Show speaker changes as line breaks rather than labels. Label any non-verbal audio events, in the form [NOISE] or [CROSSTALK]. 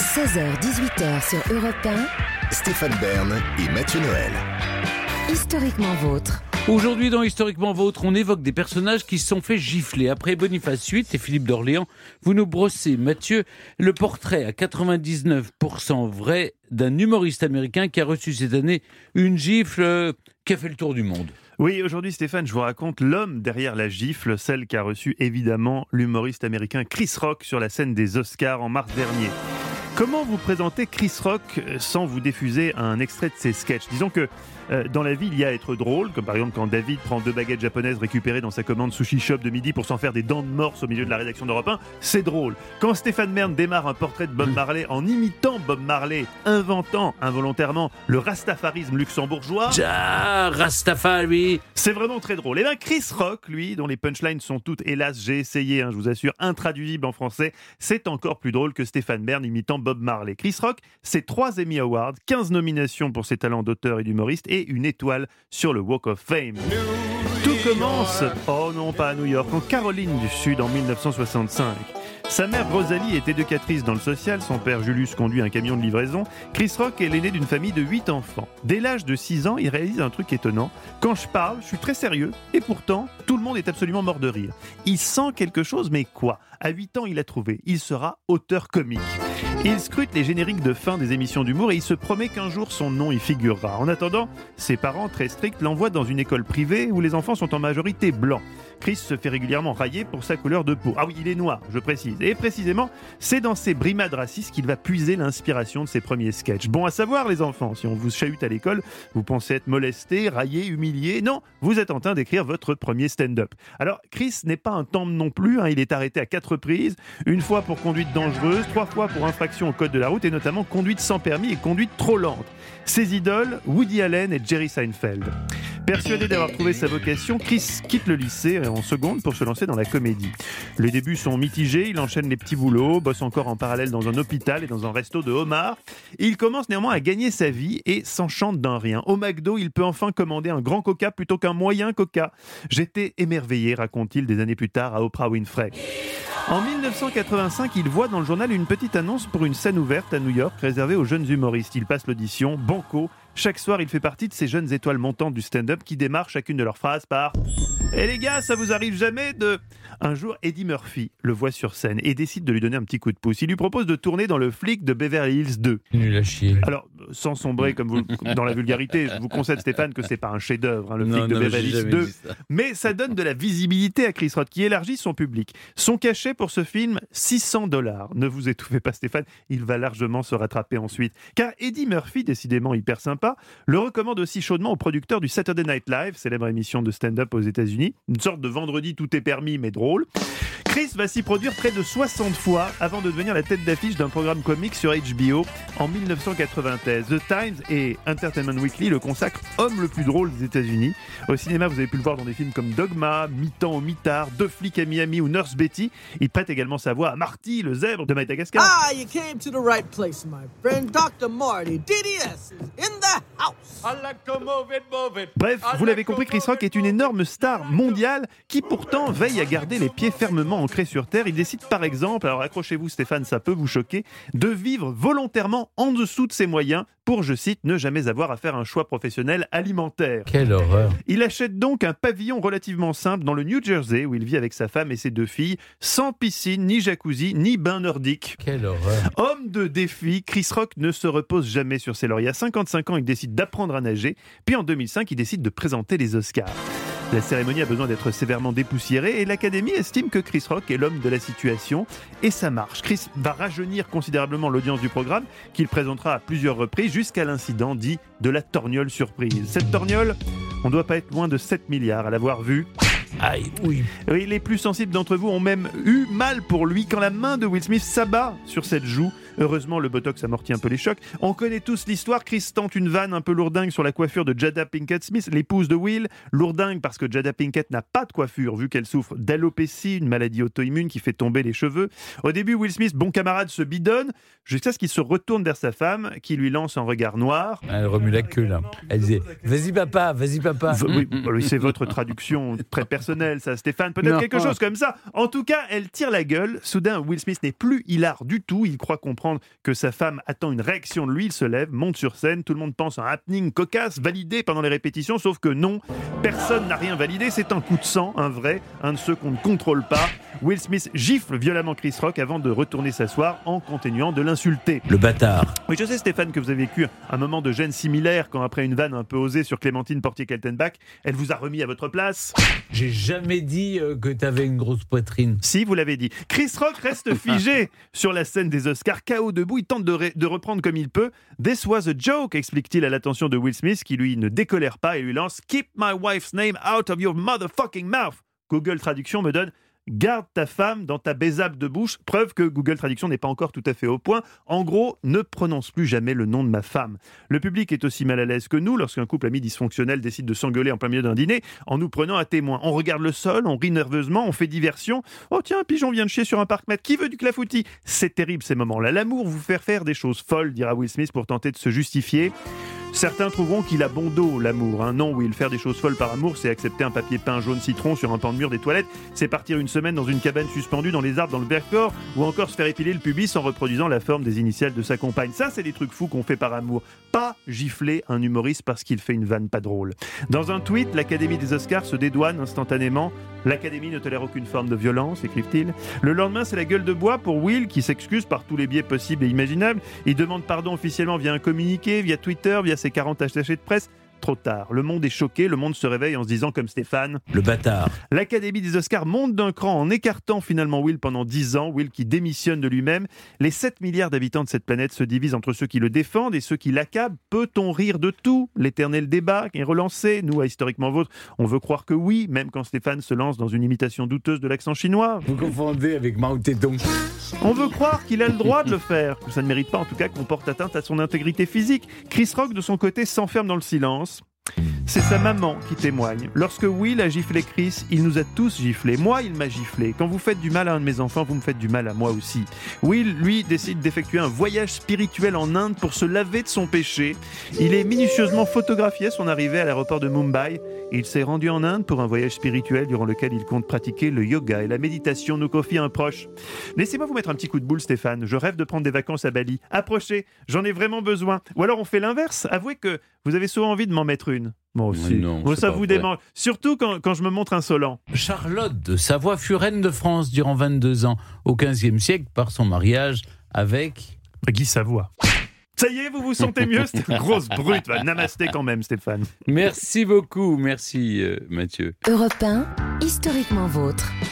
16h-18h sur Europe 1,
Stéphane Bern et Mathieu Noël.
historiquement vôtre.
Aujourd'hui, dans Historiquement Vôtre, on évoque des personnages qui se sont fait gifler. Après Boniface VIII et Philippe d'Orléans, vous nous brossez, Mathieu, le portrait à 99% vrai d'un humoriste américain qui a reçu cette année une gifle euh, qui a fait le tour du monde.
Oui, aujourd'hui Stéphane, je vous raconte l'homme derrière la gifle, celle qu'a reçue évidemment l'humoriste américain Chris Rock sur la scène des Oscars en mars dernier. Comment vous présenter Chris Rock euh, sans vous diffuser un extrait de ses sketchs? Disons que euh, dans la vie, il y a à être drôle, comme par exemple quand David prend deux baguettes japonaises récupérées dans sa commande sushi shop de midi pour s'en faire des dents de morse au milieu de la rédaction d'Europe 1, c'est drôle. Quand Stéphane Merne démarre un portrait de Bob Marley en imitant Bob Marley, inventant involontairement le rastafarisme luxembourgeois,
Ja, Rastafari.
C'est vraiment très drôle. Et bien Chris Rock, lui, dont les punchlines sont toutes, hélas, j'ai essayé, hein, je vous assure, intraduisibles en français, c'est encore plus drôle que Stéphane Bern imitant Bob Marley. Chris Rock, c'est trois Emmy Awards, 15 nominations pour ses talents d'auteur et d'humoriste et une étoile sur le Walk of Fame. Tout commence, oh non pas à New York, en Caroline du Sud en 1965. Sa mère Rosalie est éducatrice dans le social, son père Julius conduit un camion de livraison. Chris Rock est l'aîné d'une famille de 8 enfants. Dès l'âge de 6 ans, il réalise un truc étonnant. Quand je parle, je suis très sérieux et pourtant, tout le monde est absolument mort de rire. Il sent quelque chose, mais quoi? À 8 ans, il a trouvé. Il sera auteur comique. Il scrute les génériques de fin des émissions d'humour et il se promet qu'un jour son nom y figurera. En attendant, ses parents, très stricts, l'envoient dans une école privée où les enfants sont en majorité blancs. Chris se fait régulièrement railler pour sa couleur de peau. Ah oui, il est noir, je précise. Et précisément, c'est dans ces brimades racistes qu'il va puiser l'inspiration de ses premiers sketchs. Bon à savoir, les enfants, si on vous chahute à l'école, vous pensez être molesté, raillé, humilié. Non, vous êtes en train d'écrire votre premier stand-up. Alors, Chris n'est pas un temple non plus. hein, il est arrêté à quatre Une fois pour conduite dangereuse, trois fois pour infraction au code de la route et notamment conduite sans permis et conduite trop lente. Ses idoles, Woody Allen et Jerry Seinfeld. Persuadé d'avoir trouvé sa vocation, Chris quitte le lycée en seconde pour se lancer dans la comédie. Les débuts sont mitigés, il enchaîne les petits boulots, bosse encore en parallèle dans un hôpital et dans un resto de homard. Il commence néanmoins à gagner sa vie et s'enchante d'un rien. Au McDo, il peut enfin commander un grand coca plutôt qu'un moyen coca. J'étais émerveillé, raconte-t-il des années plus tard à Oprah Winfrey. En 1985, il voit dans le journal une petite annonce pour une scène ouverte à New York réservée aux jeunes humoristes. Il passe l'audition, banco. Chaque soir, il fait partie de ces jeunes étoiles montantes du stand-up qui démarrent chacune de leurs phrases par Eh les gars, ça vous arrive jamais de? Un jour, Eddie Murphy le voit sur scène et décide de lui donner un petit coup de pouce. Il lui propose de tourner dans le flic de Beverly Hills 2.
Nul à chier.
Alors, sans sombrer comme vous, dans la vulgarité, je vous concède Stéphane que c'est pas un chef-d'œuvre, hein, le flic de Beverly Hills 2. Mais ça donne de la visibilité à Chris Rock qui élargit son public. Son cachet pour ce film, 600 dollars. Ne vous étouffez pas Stéphane, il va largement se rattraper ensuite. Car Eddie Murphy, décidément hyper sympa, le recommande aussi chaudement au producteur du Saturday Night Live, célèbre émission de stand-up aux États-Unis. Une sorte de vendredi tout est permis mais drôle. Chris va s'y produire près de 60 fois avant de devenir la tête d'affiche d'un programme comique sur HBO en 1993. The Times et Entertainment Weekly le consacrent homme le plus drôle des États-Unis. Au cinéma, vous avez pu le voir dans des films comme Dogma, Mi-temps au mitard, Deux flics à Miami ou Nurse Betty. Il prête également sa voix à Marty, le zèbre de Madagascar.
Ah, you came to the right place, my friend. Dr. Marty, DDS, in the.
Bref, vous l'avez compris, Chris Rock est une énorme star mondiale qui pourtant veille à garder les pieds fermement ancrés sur terre. Il décide par exemple, alors accrochez-vous Stéphane, ça peut vous choquer, de vivre volontairement en dessous de ses moyens pour, je cite, ne jamais avoir à faire un choix professionnel alimentaire.
Quelle horreur.
Il achète donc un pavillon relativement simple dans le New Jersey où il vit avec sa femme et ses deux filles, sans piscine, ni jacuzzi, ni bain nordique.
Quelle horreur.
Homme de défi, Chris Rock ne se repose jamais sur ses lauriers. À 55 ans, il décide d'apprendre à nager, puis en 2005, il décide de présenter les Oscars. La cérémonie a besoin d'être sévèrement dépoussiérée et l'Académie estime que Chris Rock est l'homme de la situation et ça marche. Chris va rajeunir considérablement l'audience du programme qu'il présentera à plusieurs reprises jusqu'à l'incident dit de la torgnole surprise. Cette torgnole, on ne doit pas être loin de 7 milliards à l'avoir vue.
Aïe, oui.
Oui, les plus sensibles d'entre vous ont même eu mal pour lui quand la main de Will Smith s'abat sur cette joue. Heureusement, le Botox amortit un peu les chocs. On connaît tous l'histoire. Chris tente une vanne un peu lourdingue sur la coiffure de Jada Pinkett Smith, l'épouse de Will. Lourdingue parce que Jada Pinkett n'a pas de coiffure vu qu'elle souffre d'alopécie, une maladie auto-immune qui fait tomber les cheveux. Au début, Will Smith, bon camarade, se bidonne jusqu'à ce qu'il se retourne vers sa femme, qui lui lance un regard noir.
Elle remue la queue là. Elle disait Vas-y papa, vas-y papa.
V- oui, [LAUGHS] oui, c'est votre traduction très personnelle, ça, Stéphane. Peut-être quelque chose comme ça. En tout cas, elle tire la gueule. Soudain, Will Smith n'est plus hilar du tout. Il croit comprendre que sa femme attend une réaction de lui. Il se lève, monte sur scène. Tout le monde pense à un happening cocasse, validé pendant les répétitions. Sauf que non, personne n'a rien validé. C'est un coup de sang, un vrai, un de ceux qu'on ne contrôle pas. Will Smith gifle violemment Chris Rock avant de retourner s'asseoir en continuant de l'insulter.
Le bâtard.
Oui, je sais, Stéphane, que vous avez vécu un moment de gêne similaire quand, après une vanne un peu osée sur Clémentine Portier-Keltenbach, elle vous a remis à votre place.
J'ai jamais dit euh, que t'avais une grosse poitrine.
Si, vous l'avez dit. Chris Rock reste [LAUGHS] figé sur la scène des Oscars, KO debout. Il tente de, de reprendre comme il peut. This was a joke, explique-t-il à l'attention de Will Smith, qui lui ne décolère pas et lui lance Keep my wife's name out of your motherfucking mouth. Google Traduction me donne Garde ta femme dans ta bézable de bouche. Preuve que Google Traduction n'est pas encore tout à fait au point. En gros, ne prononce plus jamais le nom de ma femme. Le public est aussi mal à l'aise que nous lorsqu'un couple ami dysfonctionnel décide de s'engueuler en plein milieu d'un dîner en nous prenant à témoin. On regarde le sol, on rit nerveusement, on fait diversion. Oh tiens, un pigeon vient de chier sur un parc-mètre. Qui veut du clafoutis? C'est terrible ces moments-là. L'amour vous fait faire des choses folles, dira Will Smith pour tenter de se justifier. Certains trouveront qu'il a bon dos, l'amour. hein. Non, Will, faire des choses folles par amour, c'est accepter un papier peint jaune citron sur un pan de mur des toilettes, c'est partir une semaine dans une cabane suspendue dans les arbres dans le Vercors, ou encore se faire épiler le pubis en reproduisant la forme des initiales de sa compagne. Ça, c'est des trucs fous qu'on fait par amour. Pas gifler un humoriste parce qu'il fait une vanne pas drôle. Dans un tweet, l'Académie des Oscars se dédouane instantanément. L'Académie ne tolère aucune forme de violence, écrivent-ils. Le lendemain, c'est la gueule de bois pour Will qui s'excuse par tous les biais possibles et imaginables. Il demande pardon officiellement via un communiqué, via Twitter, via ses 40 attachés de presse. Trop tard. Le monde est choqué, le monde se réveille en se disant comme Stéphane.
Le bâtard.
L'Académie des Oscars monte d'un cran en écartant finalement Will pendant 10 ans, Will qui démissionne de lui-même. Les 7 milliards d'habitants de cette planète se divisent entre ceux qui le défendent et ceux qui l'accablent. Peut-on rire de tout? L'éternel débat est relancé. Nous, à Historiquement Vôtre, on veut croire que oui, même quand Stéphane se lance dans une imitation douteuse de l'accent chinois.
Vous confondez avec Mao Zedong.
On veut croire qu'il a le droit de le faire, que ça ne mérite pas en tout cas qu'on porte atteinte à son intégrité physique. Chris Rock, de son côté, s'enferme dans le silence. C'est sa maman qui témoigne. Lorsque Will a giflé Chris, il nous a tous giflés. Moi, il m'a giflé. Quand vous faites du mal à un de mes enfants, vous me faites du mal à moi aussi. Will, lui, décide d'effectuer un voyage spirituel en Inde pour se laver de son péché. Il est minutieusement photographié à son arrivée à l'aéroport de Mumbai. Il s'est rendu en Inde pour un voyage spirituel durant lequel il compte pratiquer le yoga et la méditation, nous confie un proche. Laissez-moi vous mettre un petit coup de boule, Stéphane. Je rêve de prendre des vacances à Bali. Approchez, j'en ai vraiment besoin. Ou alors on fait l'inverse. Avouez que vous avez souvent envie de m'en mettre une. Moi aussi.
Non,
ça vous démange. Surtout quand, quand je me montre insolent.
Charlotte de Savoie fut reine de France durant 22 ans, au XVe siècle, par son mariage avec.
Guy Savoie. Ça y est, vous vous sentez mieux C'était une [LAUGHS] grosse brute. Va, Namasté quand même, Stéphane.
Merci beaucoup, merci euh, Mathieu.
Europe 1, historiquement vôtre.